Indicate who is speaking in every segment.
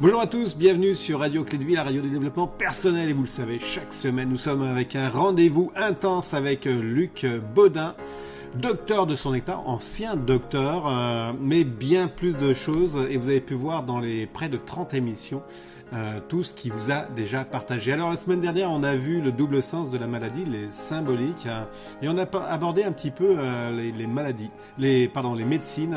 Speaker 1: Bonjour à tous, bienvenue sur Radio Clé de Vie, la radio du développement personnel. Et vous le savez, chaque semaine, nous sommes avec un rendez-vous intense avec euh, Luc Baudin, docteur de son état, ancien docteur, euh, mais bien plus de choses. Et vous avez pu voir dans les près de 30 émissions euh, tout ce qui vous a déjà partagé. Alors la semaine dernière, on a vu le double sens de la maladie, les symboliques, hein, et on a abordé un petit peu les, les, maladies, les pardon, les médecines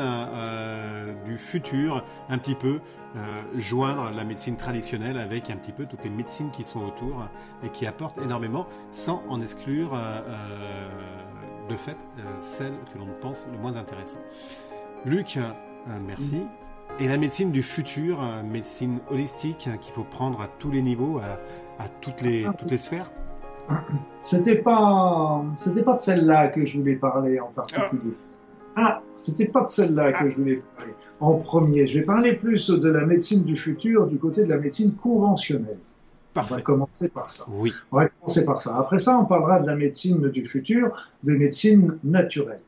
Speaker 1: du futur, un petit peu euh, joindre la médecine traditionnelle avec un petit peu toutes les médecines qui sont autour et qui apportent énormément sans en exclure euh, euh, de fait celles que l'on pense le moins intéressantes. Luc, merci. Et la médecine du futur, médecine holistique qu'il faut prendre à tous les niveaux, à, toutes, les, toutes les sphères
Speaker 2: C'était pas, c'était pas de celle-là que je voulais parler en particulier. Ah, c'était pas de celle-là que je voulais parler en premier. Je vais parler plus de la médecine du futur du côté de la médecine conventionnelle.
Speaker 1: Parfait.
Speaker 2: On va commencer par ça.
Speaker 1: Oui.
Speaker 2: On va commencer par ça. Après ça, on parlera de la médecine du futur, des médecines naturelles.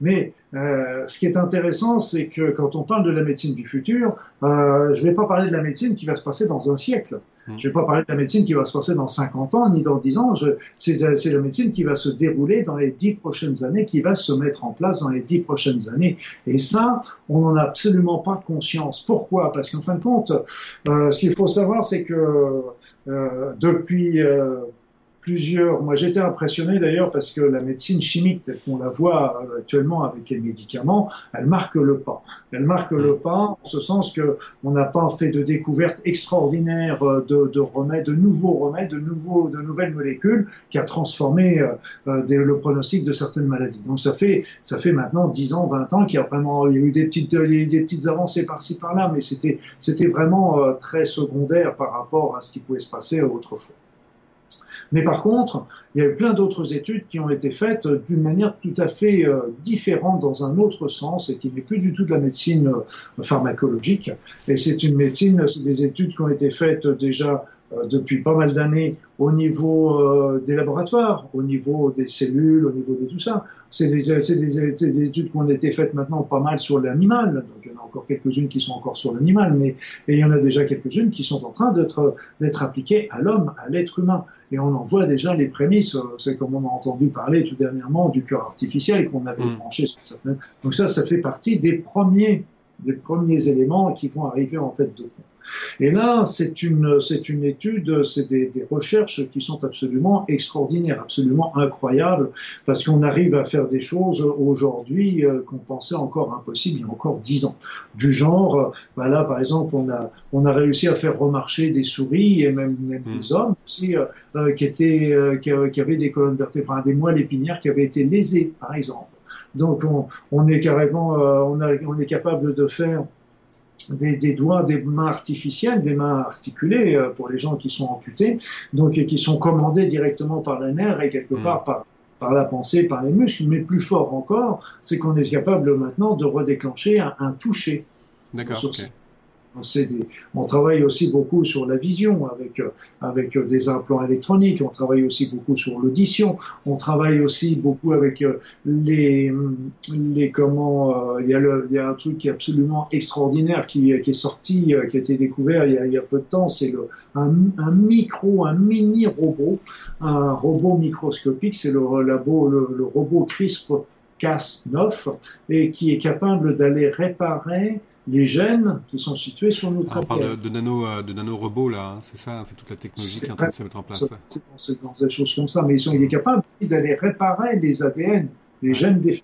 Speaker 2: Mais euh, ce qui est intéressant, c'est que quand on parle de la médecine du futur, euh, je ne vais pas parler de la médecine qui va se passer dans un siècle. Hmm. Je ne vais pas parler de la médecine qui va se passer dans 50 ans ni dans 10 ans. C'est la médecine qui va se dérouler dans les 10 prochaines années, qui va se mettre en place dans les 10 prochaines années. Et ça, on n'en a absolument pas conscience. Pourquoi? Parce qu'en fin de compte, euh, ce qu'il faut savoir, c'est que euh, depuis euh, plusieurs. Moi, j'étais impressionné d'ailleurs parce que la médecine chimique, telle qu'on la voit euh, actuellement avec les médicaments, elle marque le pas. Elle marque le pas en ce sens que on n'a pas fait de découvertes extraordinaires euh, de, de, remèdes, de nouveaux remèdes, de nouveaux, de nouvelles molécules qui a transformé euh, le pronostic de certaines maladies. Donc ça fait, ça fait maintenant 10 ans, 20 ans qu'il y a vraiment, il y a eu des petites, des petites avancées par-ci par-là, mais c'était, c'était vraiment très secondaire par rapport à ce qui pouvait se passer autrefois. Mais par contre, il y a eu plein d'autres études qui ont été faites d'une manière tout à fait euh, différente dans un autre sens et qui n'est plus du tout de la médecine euh, pharmacologique. Et c'est une médecine, c'est des études qui ont été faites déjà euh, depuis pas mal d'années au niveau euh, des laboratoires, au niveau des cellules, au niveau de tout ça. C'est des, des, des, études qui ont été faites maintenant pas mal sur l'animal, donc il y en a encore quelques-unes qui sont encore sur l'animal, mais et il y en a déjà quelques-unes qui sont en train d'être d'être appliquées à l'homme, à l'être humain. Et on en voit déjà les prémices. C'est comme on a entendu parler tout dernièrement du cœur artificiel qu'on avait mmh. branché sur certaines. Donc ça, ça fait partie des premiers des premiers éléments qui vont arriver en tête de compte. Et là, c'est une, c'est une étude, c'est des, des, recherches qui sont absolument extraordinaires, absolument incroyables, parce qu'on arrive à faire des choses aujourd'hui euh, qu'on pensait encore impossibles il y a encore dix ans. Du genre, euh, bah là, par exemple, on a, on a réussi à faire remarcher des souris et même, même mmh. des hommes aussi euh, qui étaient, qui, qui, avaient des colonnes vertébrales, des moelles épinières qui avaient été lésées, par exemple. Donc on, on est carrément, on, a, on est capable de faire des, des, doigts, des mains artificielles, des mains articulées euh, pour les gens qui sont amputés, donc qui sont commandés directement par les nerfs et quelque hmm. part par, par la pensée, par les muscles, mais plus fort encore, c'est qu'on est capable maintenant de redéclencher un, un toucher.
Speaker 1: D'accord.
Speaker 2: On travaille aussi beaucoup sur la vision avec avec des implants électroniques. On travaille aussi beaucoup sur l'audition. On travaille aussi beaucoup avec euh, les les comment. Euh, il y a un truc qui est absolument extraordinaire qui, est sorti, euh, qui a été découvert il y a, peu de temps. C'est un, micro, un mini robot, un robot microscopique. C'est le le, le robot CRISPR Cas9 et qui est capable d'aller réparer les gènes qui sont situés sur notre
Speaker 1: ah, On parle de, nano, euh, de nanorobots là, hein, c'est ça, c'est toute la technologie qui est en train de se mettre en place.
Speaker 2: C'est dans des choses comme ça, mais ils sont, il est capable d'aller réparer les ADN les gènes des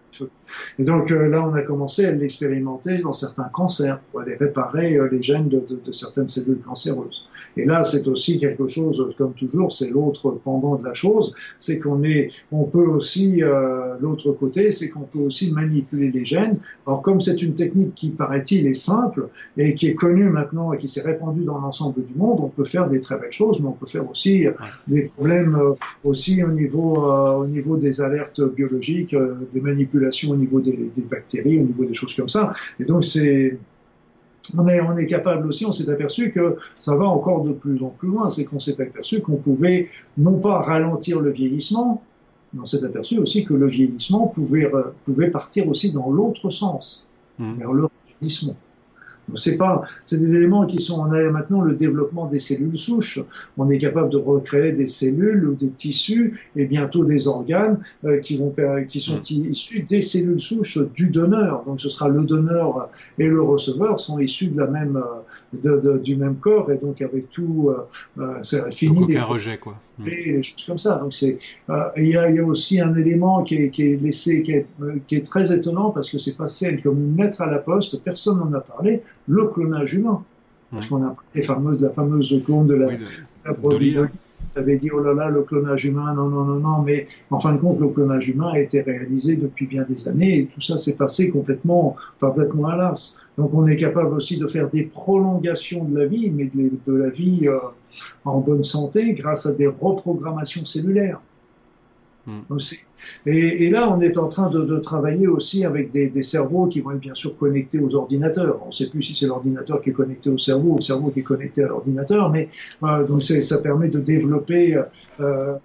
Speaker 2: Et donc euh, là, on a commencé à l'expérimenter dans certains cancers pour aller réparer euh, les gènes de, de, de, certaines cellules cancéreuses. Et là, c'est aussi quelque chose, comme toujours, c'est l'autre pendant de la chose, c'est qu'on est, on peut aussi euh, l'autre côté, c'est qu'on peut aussi manipuler les gènes. Alors comme c'est une technique qui paraît-il est simple et qui est connue maintenant et qui s'est répandue dans l'ensemble du monde, on peut faire des très belles choses, mais on peut faire aussi des problèmes aussi au niveau au niveau des alertes biologiques des manipulations niveau des, des, bactéries, au niveau des choses comme ça. Et donc c'est on est, on est capable aussi, on s'est aperçu que ça va encore de plus en plus loin, c'est qu'on s'est aperçu qu'on pouvait non pas ralentir le vieillissement, mais on s'est aperçu aussi que le vieillissement pouvait, pouvait partir aussi dans l'autre sens, mmh. vers le vieillissement. C'est pas, c'est des éléments qui sont, on a maintenant le développement des cellules souches. On est capable de recréer des cellules ou des tissus et bientôt des organes euh, qui vont, qui sont mm. issus des cellules souches du donneur. Donc ce sera le donneur et le receveur sont issus de la même, euh, de, de, du même corps et donc avec tout,
Speaker 1: euh, euh c'est fini. Donc aucun rejet quoi.
Speaker 2: Mm. Et des choses comme ça. Donc c'est, il y, a, y, a, aussi un élément qui est, qui est laissé, qui est, qui est très étonnant parce que c'est passé comme une lettre à la poste. Personne n'en a parlé le clonage humain. Parce qu'on a les fameuses, la fameuse clone de la, oui, de, avait dit oh là là le clonage humain non non non non mais en fin de compte le clonage humain a été réalisé depuis bien des années et tout ça s'est passé complètement complètement à l'as. Donc on est capable aussi de faire des prolongations de la vie mais de, la vie euh, en bonne santé grâce à des reprogrammations cellulaires Mm. Et, et, là, on est en train de, de travailler aussi avec des, des, cerveaux qui vont être bien sûr connectés aux ordinateurs. On ne sait plus si c'est l'ordinateur qui est connecté au cerveau ou le cerveau qui est connecté à l'ordinateur, mais euh, donc ça permet de développer, euh, euh,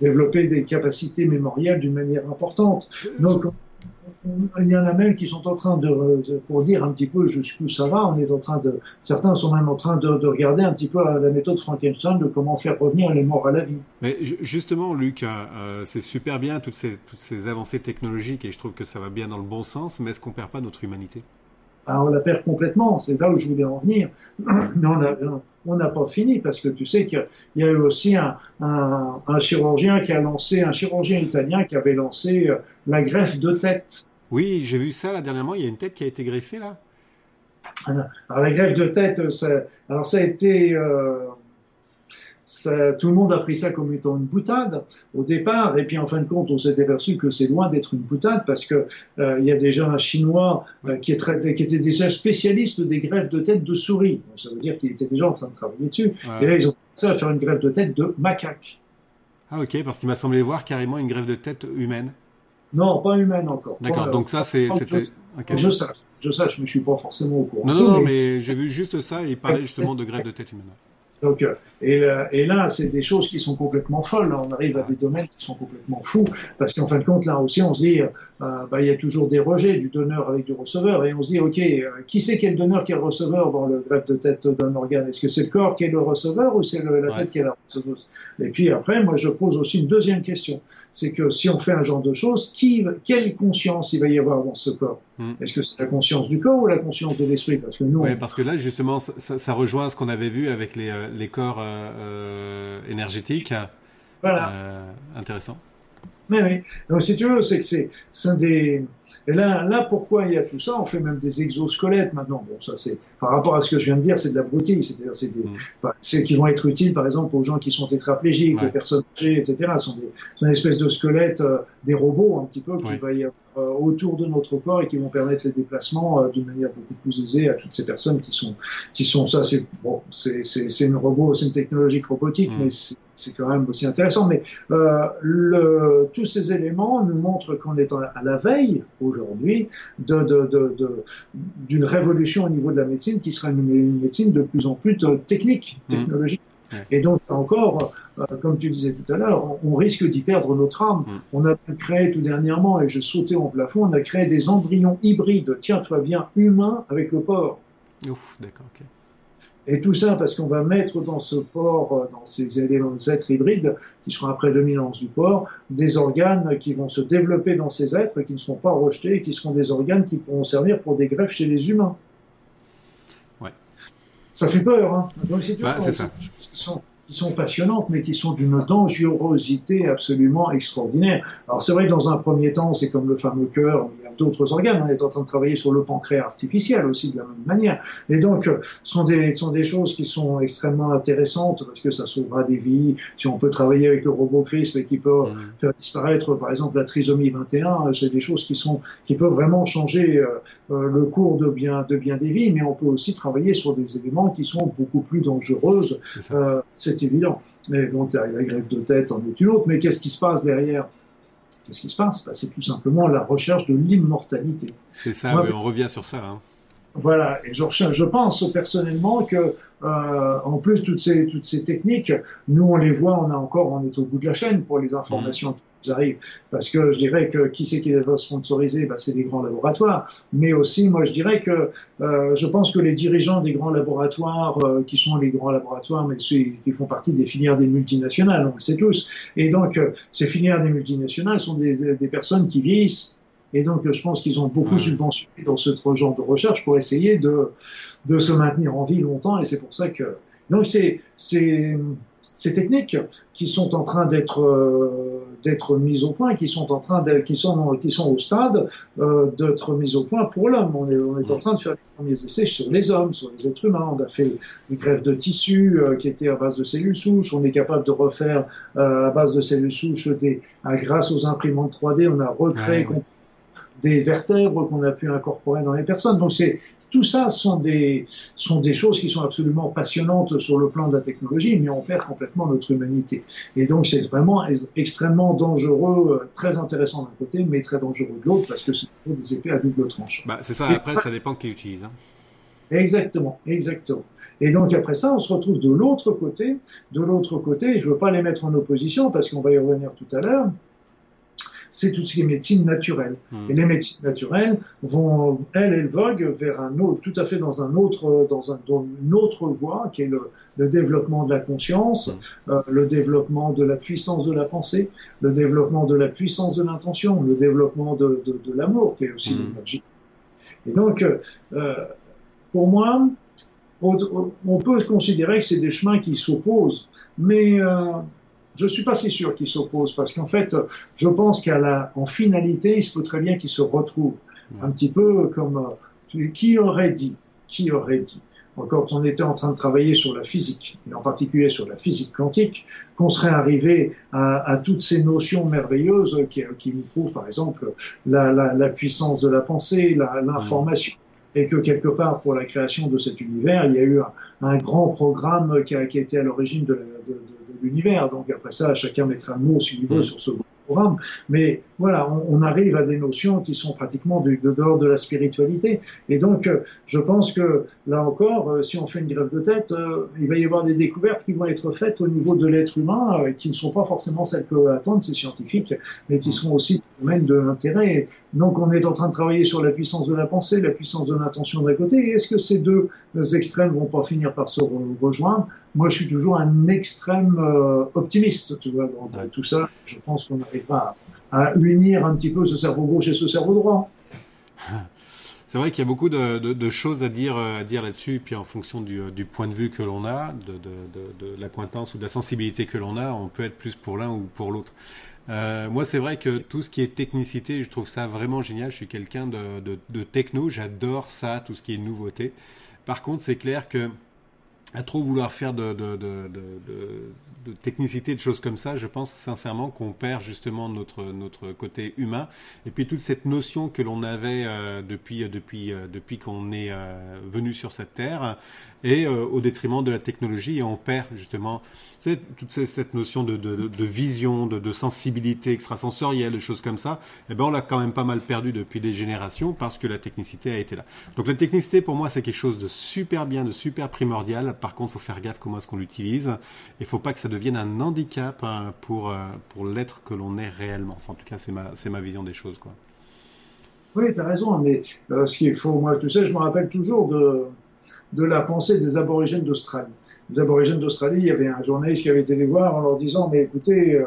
Speaker 2: développer des capacités mémorielles d'une manière importante. Donc, il y en a même qui sont en train de, pour dire un petit peu jusqu'où ça va, on est en train de, certains sont même en train de, de, regarder un petit peu la méthode Frankenstein de comment faire revenir les morts à la vie.
Speaker 1: Mais justement, Luc, euh, c'est super bien toutes ces, toutes ces avancées technologiques et je trouve que ça va bien dans le bon sens, mais est-ce qu'on perd pas notre humanité?
Speaker 2: Ah, On la perd complètement, c'est là où je voulais en venir. Mais on n'a pas fini parce que tu sais qu'il y a eu aussi un, un, un, chirurgien qui a lancé, un chirurgien italien qui avait lancé euh, la greffe de tête.
Speaker 1: Oui, j'ai vu ça là dernièrement. Il y a une tête qui a été greffée là.
Speaker 2: Alors la greffe de tête, ça, alors ça a été, euh, tout le monde a pris ça comme étant une boutade au départ, et puis en fin de compte, on s'est aperçu que c'est loin d'être une boutade parce que euh, il y a déjà un Chinois euh, qui, est qui était déjà spécialiste des greffes de tête de souris. Ça veut dire qu'il était déjà en train de travailler dessus. Et là, ils ont commencé à faire une greffe de tête de macaque.
Speaker 1: Ah ok, parce qu'il m'a semblé voir carrément une greffe de tête humaine.
Speaker 2: Non, pas humaine encore.
Speaker 1: D'accord, donc ça c'était.
Speaker 2: Je sache, je sache, mais je suis pas forcément au courant.
Speaker 1: Non, non, non, mais, j'ai vu juste ça et il parlait justement de greffe de tête humaine.
Speaker 2: Donc, euh, et, et, là, c'est des choses qui sont complètement folles. On arrive à des domaines qui sont complètement fous, parce qu'en fin de compte, là aussi, on se dit, euh, bah, il y a toujours des rejets du donneur avec du receveur, et on se dit, ok, euh, qui c'est qui est le donneur, qui est le receveur dans le greffe de tête d'un organe? Est-ce que c'est le corps qui est le receveur ou c'est la tête qui est la receveuse? Et puis après, moi, je pose aussi une deuxième question, c'est que si on fait un genre de choses, qui, quelle conscience il va y avoir dans ce corps? Hmm. Est-ce que c'est la conscience du corps ou la conscience de l'esprit?
Speaker 1: Parce que nous, ouais, parce que là, justement, ça, ça rejoint ce qu'on avait vu avec les, les corps euh, énergétique. Voilà. Euh, intéressant.
Speaker 2: Oui, oui. Donc, si tu veux, c'est que c'est des. Et là, là, pourquoi il y a tout ça? On fait même des exosquelettes maintenant. Bon, ça, c'est par rapport à ce que je viens de dire, c'est de la broutille. C'est-à-dire, c'est des, mm. c'est qui vont être utiles, par exemple, aux gens qui sont tétraplégiques, les personnes âgées, etc. Ce sont des, sont des espèces de squelettes, euh, des robots un petit peu qui va y avoir euh, autour de notre corps et qui vont permettre les déplacements euh, d'une manière beaucoup plus aisée à toutes ces personnes qui sont qui sont ça c'est bon c'est c'est une robot c'est une technologie robotique mm. mais c'est quand même aussi intéressant mais euh, le, tous ces éléments nous montrent qu'on est à la veille aujourd'hui d'une de, de, révolution au niveau de la médecine qui sera une, médecine de plus en plus technique mm. technologique et donc, encore, euh, comme tu disais tout à l'heure, on, risque d'y perdre notre âme. Mm. On a créé tout dernièrement, et je sautais en plafond, on a créé des embryons hybrides, tiens-toi bien, humains avec le porc.
Speaker 1: Ouf, d'accord, ok.
Speaker 2: Et tout ça parce qu'on va mettre dans ce porc, euh, dans ces éléments, êtres hybrides, qui seront après dominance du porc, des organes qui vont se développer dans ces êtres, qui ne seront pas rejetés, qui seront des organes qui pourront servir pour des greffes chez les humains. Ça fait peur, hein. Donc, c'est bah, ça. Qui sont, passionnantes, mais qui sont d'une dangerosité absolument extraordinaire. Alors, c'est vrai que dans un premier temps, c'est comme le fameux cœur, il y a d'autres organes. On est en train de travailler sur le pancréas artificiel aussi de la même manière. Et donc, euh, ce sont des, sont des choses qui sont extrêmement intéressantes parce que ça sauvera des vies. Si on peut travailler avec le robot CRISPR et qui peut mmh. faire disparaître, par exemple, la trisomie 21, c'est des choses qui sont, qui peuvent vraiment changer euh, euh, le cours de bien, de bien des vies, mais on peut aussi travailler sur des éléments qui sont beaucoup plus dangereuses, euh, c'est évident. Mais donc la, grève de tête en est une autre, mais qu'est-ce qui se passe derrière? Qu'est-ce qui se passe? Bah, C'est tout simplement la recherche de l'immortalité.
Speaker 1: C'est ça, on revient sur ça. Hein.
Speaker 2: Voilà, et je, je pense personnellement que, euh, en plus toutes ces toutes ces techniques, nous on les voit, on a encore, on est au bout de la chaîne pour les informations qui nous arrivent, parce que je dirais que qui c'est qui va sponsoriser, bah, c'est les grands laboratoires, mais aussi moi je dirais que euh, je pense que les dirigeants des grands laboratoires, euh, qui sont les grands laboratoires, mais ceux qui font partie des filières des multinationales, on le sait tous, et donc euh, ces filières des multinationales sont des, des personnes qui vieillissent et donc, je pense qu'ils ont beaucoup subventionné dans ce genre de recherche pour essayer de, de se maintenir en vie longtemps. Et c'est pour ça que donc c'est c'est ces techniques qui sont en train d'être euh, d'être mises au point, qui sont en train de, qui sont qui sont au stade euh, d'être mises au point pour l'homme. On est on est en train de faire les premiers essais sur les hommes, sur les êtres humains. On a fait des greffes de tissus euh, qui étaient à base de cellules souches. On est capable de refaire euh, à base de cellules souches des grâce aux imprimantes 3D. On a recréé des vertèbres qu'on a pu incorporer dans les personnes. Donc c'est tout ça sont des sont des choses qui sont absolument passionnantes sur le plan de la technologie, mais on perd complètement notre humanité. Et donc c'est vraiment extrêmement dangereux, euh, très intéressant d'un côté, mais très dangereux de l'autre parce que c'est des épées à double tranche.
Speaker 1: Bah, c'est ça. après, ça dépend qui utilise. Hein.
Speaker 2: Exactement, exactement. Et donc après ça, on se retrouve de l'autre côté. De l'autre côté, je veux pas les mettre en opposition parce qu'on va y revenir tout à l'heure c'est toutes ces médecines naturelles. Hmm. Et les médecines naturelles vont, elles, elles voguent vers un autre, tout à fait dans un autre, dans, un, dans une autre voie, qui est le, le développement de la conscience, hmm. euh, le développement de la puissance de la pensée, le développement de la puissance de l'intention, le développement de, de, de l'amour, qui est aussi hmm. l'énergie. Et donc, euh, pour moi, on, on, peut considérer que c'est des chemins qui s'opposent, mais euh, je suis pas si sûr qu'ils s'opposent parce qu'en fait, je pense qu'à la, en finalité, il se peut très bien qu'ils se retrouvent. Un petit peu comme euh, qui aurait dit, qui aurait dit, quand on était en train de travailler sur la physique, et en particulier sur la physique quantique, qu'on serait arrivé à, toutes ces notions merveilleuses qui, qui nous prouvent, par exemple, la, la, la puissance de la pensée, l'information, et que quelque part, pour la création de cet univers, il y a eu un, un grand programme qui a, qui a été à l'origine de, de, de l'univers. Donc après ça, chacun mettra un mot s'il veut mm. sur ce programme. Mais voilà, on, arrive à des notions qui sont pratiquement de, de dehors de la spiritualité. Et donc, euh, je pense que là encore, euh, si on fait une grève de tête, euh, il va y avoir des découvertes qui vont être faites au niveau de l'être humain, qui ne sont pas forcément celles que attendent ces scientifiques, mais qui seront aussi domaine de l'intérêt. Donc, on est en train de travailler sur la puissance de la pensée, la puissance de l'intention d'un côté. Est-ce que ces deux extrêmes vont pas finir par se rejoindre? Moi, je suis toujours un extrême optimiste, tu vois, dans tout ça. Je pense qu'on n'arrive pas à unir un petit peu ce cerveau gauche et ce cerveau droit.
Speaker 1: C'est vrai qu'il y a beaucoup de, choses à dire, à dire là-dessus, puis en fonction du, du, point de vue que l'on a, de, de ou de la sensibilité que l'on a, on peut être plus pour l'un ou pour l'autre. Euh, moi, c'est vrai que tout ce qui est technicité, je trouve ça vraiment génial. Je suis quelqu'un de, techno, j'adore ça, tout ce qui est nouveauté. Par contre, c'est clair que à trop vouloir faire de, de, de, de technicité, de choses comme ça, je pense sincèrement qu'on perd justement notre notre côté humain. Et puis toute cette notion que l'on avait euh, depuis depuis euh, depuis qu'on est euh, venu sur cette terre, et au détriment de la technologie, et on perd justement toute cette notion de, de, vision, de, de, sensibilité extrasensorielle, de choses comme ça. Et eh ben on l'a quand même pas mal perdu depuis des générations parce que la technicité a été là. Donc la technicité pour moi c'est quelque chose de super bien, de super primordial. Par contre, faut faire gaffe comment est-ce qu'on l'utilise. Il faut pas que ça devienne un handicap hein, pour, euh, pour l'être que l'on est réellement. Enfin, en tout cas, c'est ma, ma vision des choses.
Speaker 2: Oui, tu as raison, mais euh, ce qu'il faut, moi, tu sais, je me rappelle toujours de, de la pensée des aborigènes d'Australie. Les aborigènes d'Australie, il y avait un journaliste qui avait été les voir en leur disant, mais écoutez, euh,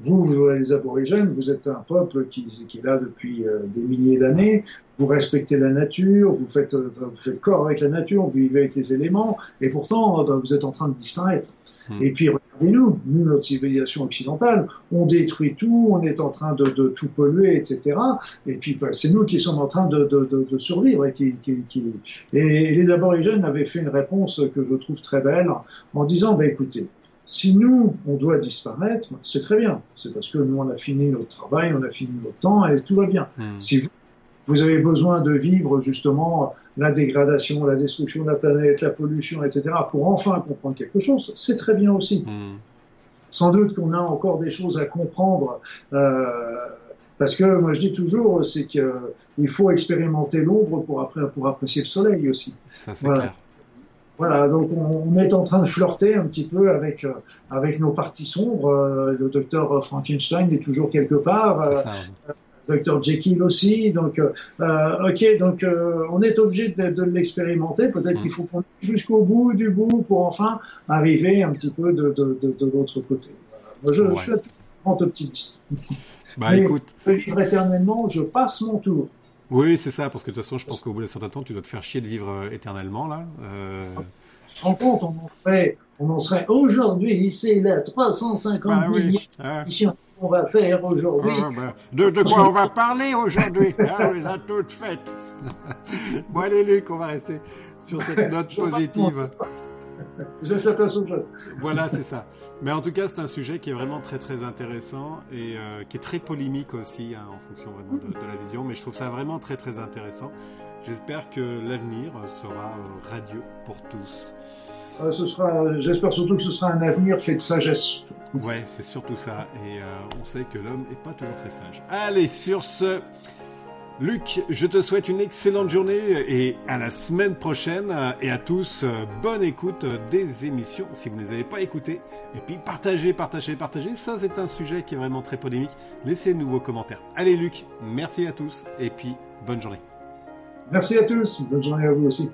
Speaker 2: vous, vous, les aborigènes, vous êtes un peuple qui, qui est là depuis des milliers d'années, vous respectez la nature, vous faites, vous faites corps avec la nature, vous vivez avec les éléments, et pourtant, vous êtes en train de disparaître. Hmm. Et puis regardez-nous, nous, notre civilisation occidentale, on détruit tout, on est en train de, de tout polluer, etc. Et puis bah, c'est nous qui sommes en train de, de, de survivre. Et, qui, qui, qui... et les aborigènes avaient fait une réponse que je trouve très belle en disant, bah, écoutez, si nous, on doit disparaître, c'est très bien. C'est parce que nous, on a fini notre travail, on a fini notre temps et tout va bien. Hmm. Si vous, vous avez besoin de vivre justement la dégradation, la destruction de la planète, la pollution, etc., pour enfin comprendre quelque chose, c'est très bien aussi. Hmm. Sans doute qu'on a encore des choses à comprendre euh, Parce que moi je dis toujours, c'est qu'il faut expérimenter l'ombre pour, après, pour apprécier le soleil aussi.
Speaker 1: Ça c'est clair.
Speaker 2: Voilà, donc on, est en train de flirter un petit peu avec euh, avec nos parties sombres. Euh, le docteur Frankenstein est toujours quelque part. Euh, docteur Jekyll aussi. Donc, ok, donc on est obligé de, l'expérimenter. Peut-être qu'il faut qu'on jusqu'au bout du bout pour enfin arriver un petit peu de, de, l'autre côté. Moi, je, suis un optimiste.
Speaker 1: Bah, Mais écoute.
Speaker 2: vivre éternellement, je passe mon tour.
Speaker 1: Oui, c'est ça, parce que de toute façon, je pense qu'au bout d'un certain temps, tu dois te faire chier de vivre euh, éternellement, là. Euh...
Speaker 2: Ah, compte, on en serait, on en serait aujourd'hui, c'est la 350 bah, millions ah. qu'on va faire aujourd'hui. Ah,
Speaker 1: bah. de, de, quoi on va parler aujourd'hui? Ah, On les a toutes faites. bon, allez, Luc, on va rester sur cette note positive.
Speaker 2: Je laisse la place.
Speaker 1: Voilà, c'est ça. Mais en tout cas, c'est un sujet qui est vraiment très très intéressant et euh, qui est très polémique aussi hein, en fonction vraiment de, la vision. Mais je trouve ça vraiment très très intéressant. J'espère que l'avenir sera euh, radieux pour tous.
Speaker 2: Euh, ce sera, j'espère surtout que ce sera un avenir fait de sagesse.
Speaker 1: Ouais, c'est surtout ça. Et on sait que l'homme n'est pas toujours très sage. Allez, sur ce. Luc, je te souhaite une excellente journée et à la semaine prochaine. Et à tous, bonne écoute des émissions si vous ne les avez pas écoutées. Et puis partagez, partagez, partagez. Ça, c'est un sujet qui est vraiment très polémique. Laissez-nous vos commentaires. Allez, Luc, merci à tous et puis bonne journée.
Speaker 2: Merci à tous. Bonne journée à vous aussi.